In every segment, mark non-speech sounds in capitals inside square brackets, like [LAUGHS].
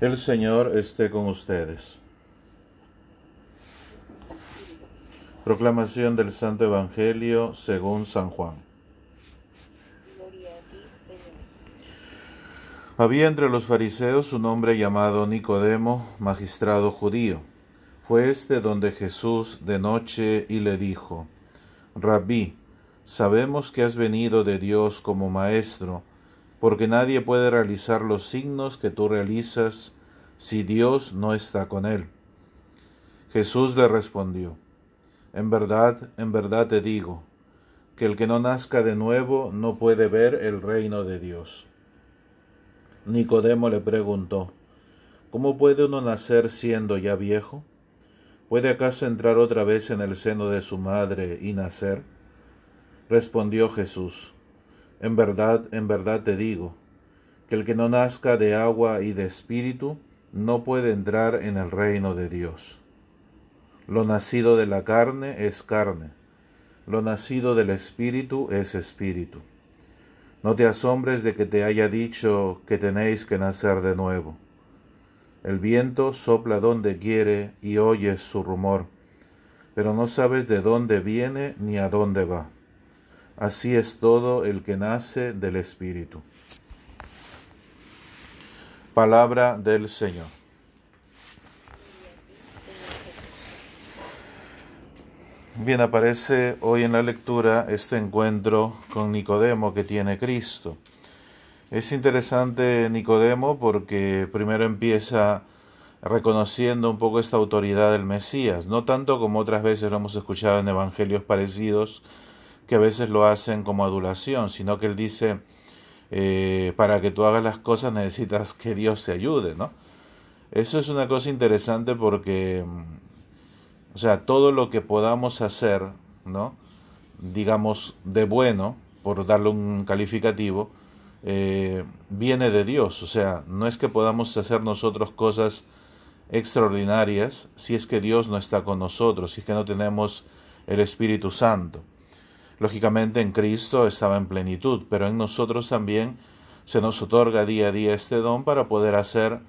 El Señor esté con ustedes. Proclamación del Santo Evangelio según San Juan. Señor. Había entre los fariseos un hombre llamado Nicodemo, magistrado judío. Fue este donde Jesús de noche y le dijo, Rabí, sabemos que has venido de Dios como maestro, porque nadie puede realizar los signos que tú realizas si Dios no está con él. Jesús le respondió, En verdad, en verdad te digo, que el que no nazca de nuevo no puede ver el reino de Dios. Nicodemo le preguntó, ¿Cómo puede uno nacer siendo ya viejo? ¿Puede acaso entrar otra vez en el seno de su madre y nacer? Respondió Jesús, en verdad, en verdad te digo, que el que no nazca de agua y de espíritu no puede entrar en el reino de Dios. Lo nacido de la carne es carne, lo nacido del espíritu es espíritu. No te asombres de que te haya dicho que tenéis que nacer de nuevo. El viento sopla donde quiere y oyes su rumor, pero no sabes de dónde viene ni a dónde va. Así es todo el que nace del Espíritu. Palabra del Señor. Bien, aparece hoy en la lectura este encuentro con Nicodemo que tiene Cristo. Es interesante Nicodemo porque primero empieza reconociendo un poco esta autoridad del Mesías, no tanto como otras veces lo hemos escuchado en evangelios parecidos, que a veces lo hacen como adulación, sino que él dice, eh, para que tú hagas las cosas necesitas que Dios te ayude, ¿no? Eso es una cosa interesante porque, mm, o sea, todo lo que podamos hacer, ¿no? Digamos, de bueno, por darle un calificativo, eh, viene de Dios. O sea, no es que podamos hacer nosotros cosas extraordinarias si es que Dios no está con nosotros, si es que no tenemos el Espíritu Santo. Lógicamente en Cristo estaba en plenitud, pero en nosotros también se nos otorga día a día este don para poder hacer,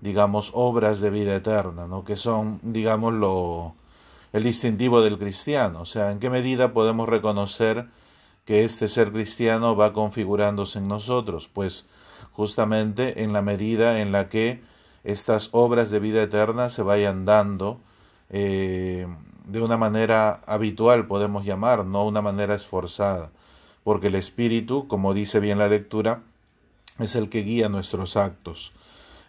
digamos, obras de vida eterna, ¿no? que son, digamos, lo, el distintivo del cristiano. O sea, en qué medida podemos reconocer que este ser cristiano va configurándose en nosotros, pues justamente en la medida en la que estas obras de vida eterna se vayan dando eh, de una manera habitual, podemos llamar, no una manera esforzada, porque el Espíritu, como dice bien la lectura, es el que guía nuestros actos.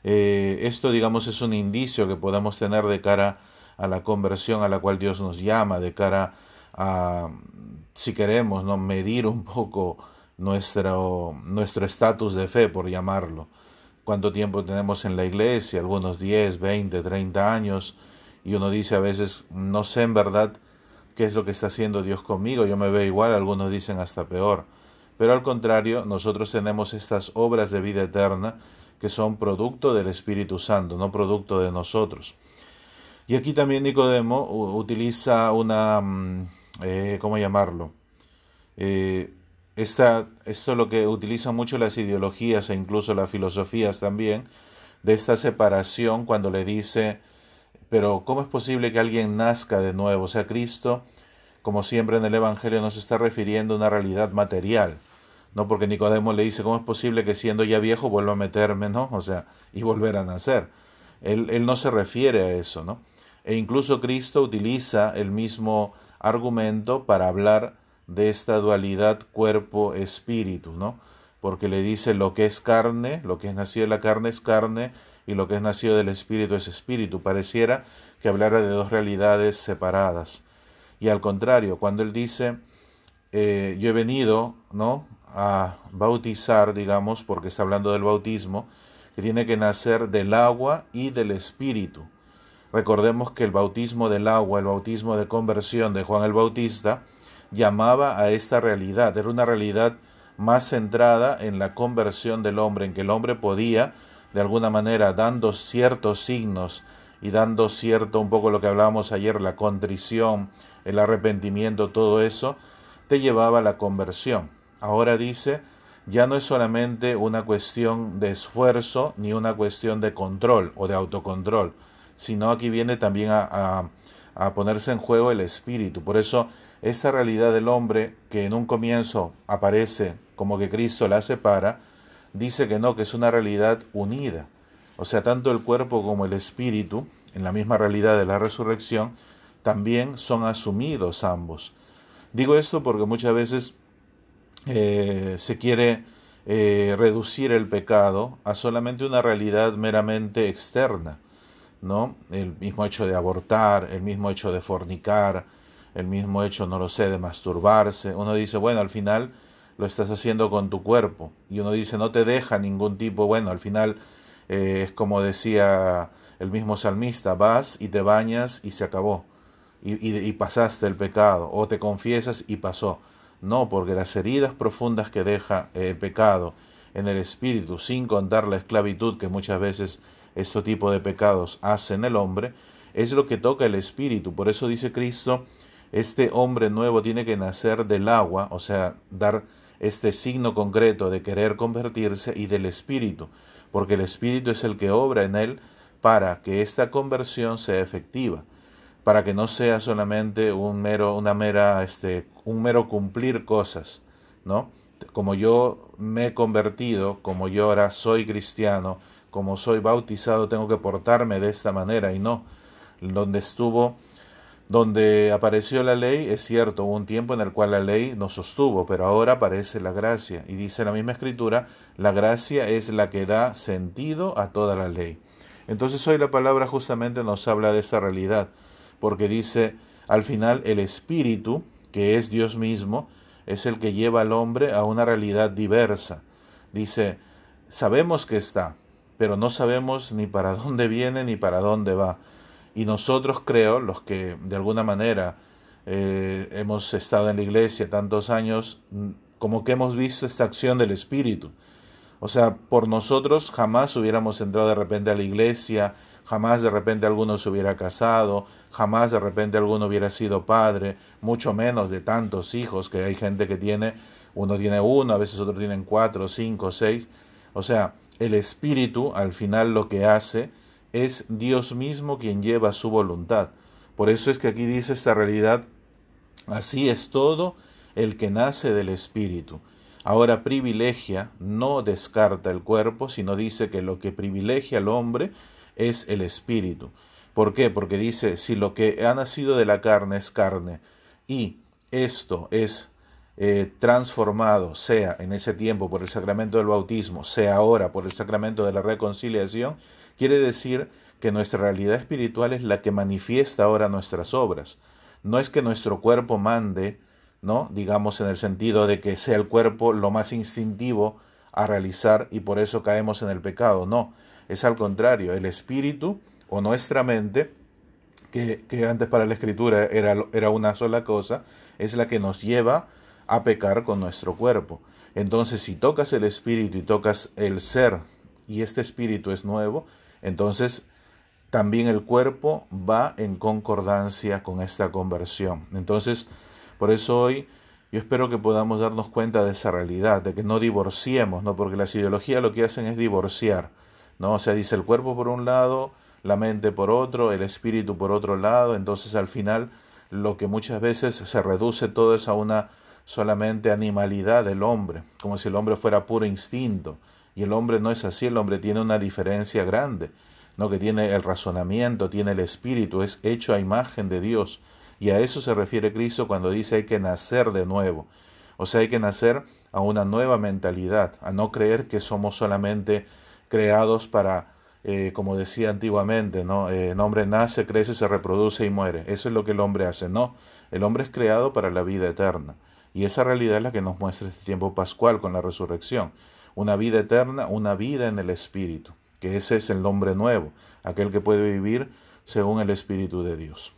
Eh, esto, digamos, es un indicio que podemos tener de cara a la conversión a la cual Dios nos llama, de cara a, si queremos, ¿no? medir un poco nuestro nuestro estatus de fe, por llamarlo. Cuánto tiempo tenemos en la iglesia, algunos 10, 20, 30 años, y uno dice a veces, no sé en verdad qué es lo que está haciendo Dios conmigo, yo me veo igual, algunos dicen hasta peor. Pero al contrario, nosotros tenemos estas obras de vida eterna que son producto del Espíritu Santo, no producto de nosotros. Y aquí también Nicodemo utiliza una, mm, eh, ¿cómo llamarlo? Eh, esta, esto es lo que utilizan mucho las ideologías e incluso las filosofías también, de esta separación cuando le dice, pero ¿cómo es posible que alguien nazca de nuevo? O sea, Cristo, como siempre en el Evangelio, nos está refiriendo a una realidad material. ¿no? Porque Nicodemo le dice, ¿cómo es posible que siendo ya viejo vuelva a meterme, ¿no? O sea, [LAUGHS] y volver a nacer. Él, él no se refiere a eso, ¿no? E incluso Cristo utiliza el mismo argumento para hablar de esta dualidad cuerpo-espíritu, ¿no? Porque le dice lo que es carne, lo que es nacido de la carne es carne, y lo que es nacido del Espíritu es Espíritu. Pareciera que hablara de dos realidades separadas. Y al contrario, cuando él dice, eh, yo he venido ¿no? a bautizar, digamos, porque está hablando del bautismo, que tiene que nacer del agua y del Espíritu. Recordemos que el bautismo del agua, el bautismo de conversión de Juan el Bautista, llamaba a esta realidad. Era una realidad más centrada en la conversión del hombre, en que el hombre podía de alguna manera dando ciertos signos y dando cierto un poco lo que hablábamos ayer, la contrición, el arrepentimiento, todo eso, te llevaba a la conversión. Ahora dice ya no es solamente una cuestión de esfuerzo ni una cuestión de control o de autocontrol, sino aquí viene también a, a ponerse en juego el espíritu. Por eso esa realidad del hombre que en un comienzo aparece como que Cristo la separa, dice que no, que es una realidad unida. O sea, tanto el cuerpo como el espíritu, en la misma realidad de la resurrección, también son asumidos ambos. Digo esto porque muchas veces eh, se quiere eh, reducir el pecado a solamente una realidad meramente externa, ¿no? El mismo hecho de abortar, el mismo hecho de fornicar, el mismo hecho, no lo sé, de masturbarse. Uno dice, bueno, al final lo estás haciendo con tu cuerpo. Y uno dice, no te deja ningún tipo, bueno, al final eh, es como decía el mismo salmista, vas y te bañas y se acabó. Y, pasaste el pecado, o te confiesas y pasó. No, porque las heridas profundas que deja el pecado en el espíritu, sin contar la esclavitud que muchas veces este tipo de pecados hacen el hombre, es lo que toca el espíritu. Por eso dice Cristo, este hombre nuevo tiene que nacer del agua, o sea, dar este signo concreto de querer convertirse y del Espíritu, porque el Espíritu es el que obra en él para que esta conversión sea efectiva, para que no sea solamente un mero, una mera, este, un mero cumplir cosas, ¿no? Como yo me he convertido, como yo ahora soy cristiano, como soy bautizado, tengo que portarme de esta manera y no, donde estuvo donde apareció la ley, es cierto, hubo un tiempo en el cual la ley nos sostuvo, pero ahora aparece la gracia. Y dice la misma escritura, la gracia es la que da sentido a toda la ley. Entonces hoy la palabra justamente nos habla de esa realidad, porque dice, al final el Espíritu, que es Dios mismo, es el que lleva al hombre a una realidad diversa. Dice, sabemos que está, pero no sabemos ni para dónde viene ni para dónde va. Y nosotros creo, los que de alguna manera eh, hemos estado en la iglesia tantos años, mm, como que hemos visto esta acción del Espíritu. O sea, por nosotros jamás hubiéramos entrado de repente a la iglesia, jamás de repente alguno se hubiera casado, jamás de repente alguno hubiera sido padre, mucho menos de tantos hijos que hay gente que tiene, uno tiene uno, a veces otro tienen cuatro, cinco, seis. O sea, el Espíritu al final lo que hace es Dios mismo quien lleva su voluntad. Por eso es que aquí dice esta realidad, así es todo el que nace del Espíritu. Ahora privilegia, no descarta el cuerpo, sino dice que lo que privilegia al hombre es el Espíritu. ¿Por qué? Porque dice, si lo que ha nacido de la carne es carne y esto es eh, transformado, sea en ese tiempo por el sacramento del bautismo, sea ahora por el sacramento de la reconciliación, Quiere decir que nuestra realidad espiritual es la que manifiesta ahora nuestras obras. No es que nuestro cuerpo mande, ¿no? Digamos en el sentido de que sea el cuerpo lo más instintivo a realizar y por eso caemos en el pecado. No, es al contrario, el espíritu o nuestra mente, que, antes para la escritura era, era una sola cosa, es la que nos lleva a pecar con nuestro cuerpo. Entonces, si tocas el espíritu y tocas el ser y este espíritu es nuevo, entonces, también el cuerpo va en concordancia con esta conversión. Entonces, por eso hoy yo espero que podamos darnos cuenta de esa realidad, de que no divorciemos, ¿no? Porque las ideologías lo que hacen es divorciar, ¿no? O sea, dice el cuerpo por un lado, la mente por otro, el espíritu por otro lado, entonces al final lo que muchas veces se reduce todo es a una solamente animalidad del hombre, como si el hombre fuera puro instinto. Y el hombre no es así, el hombre tiene una diferencia grande, ¿no? que tiene el razonamiento, tiene el espíritu, es hecho a imagen de Dios. Y a eso se refiere Cristo cuando dice hay que nacer de nuevo. O sea, hay que nacer a una nueva mentalidad, a no creer que somos solamente creados para, eh, como decía antiguamente, ¿no? Eh, el hombre nace, crece, se reproduce y muere. Eso es lo que el hombre hace. No, el hombre es creado para la vida eterna. Y esa realidad es la que nos muestra este tiempo pascual con la resurrección una vida eterna, una vida en el Espíritu, que ese es el nombre nuevo, aquel que puede vivir según el Espíritu de Dios.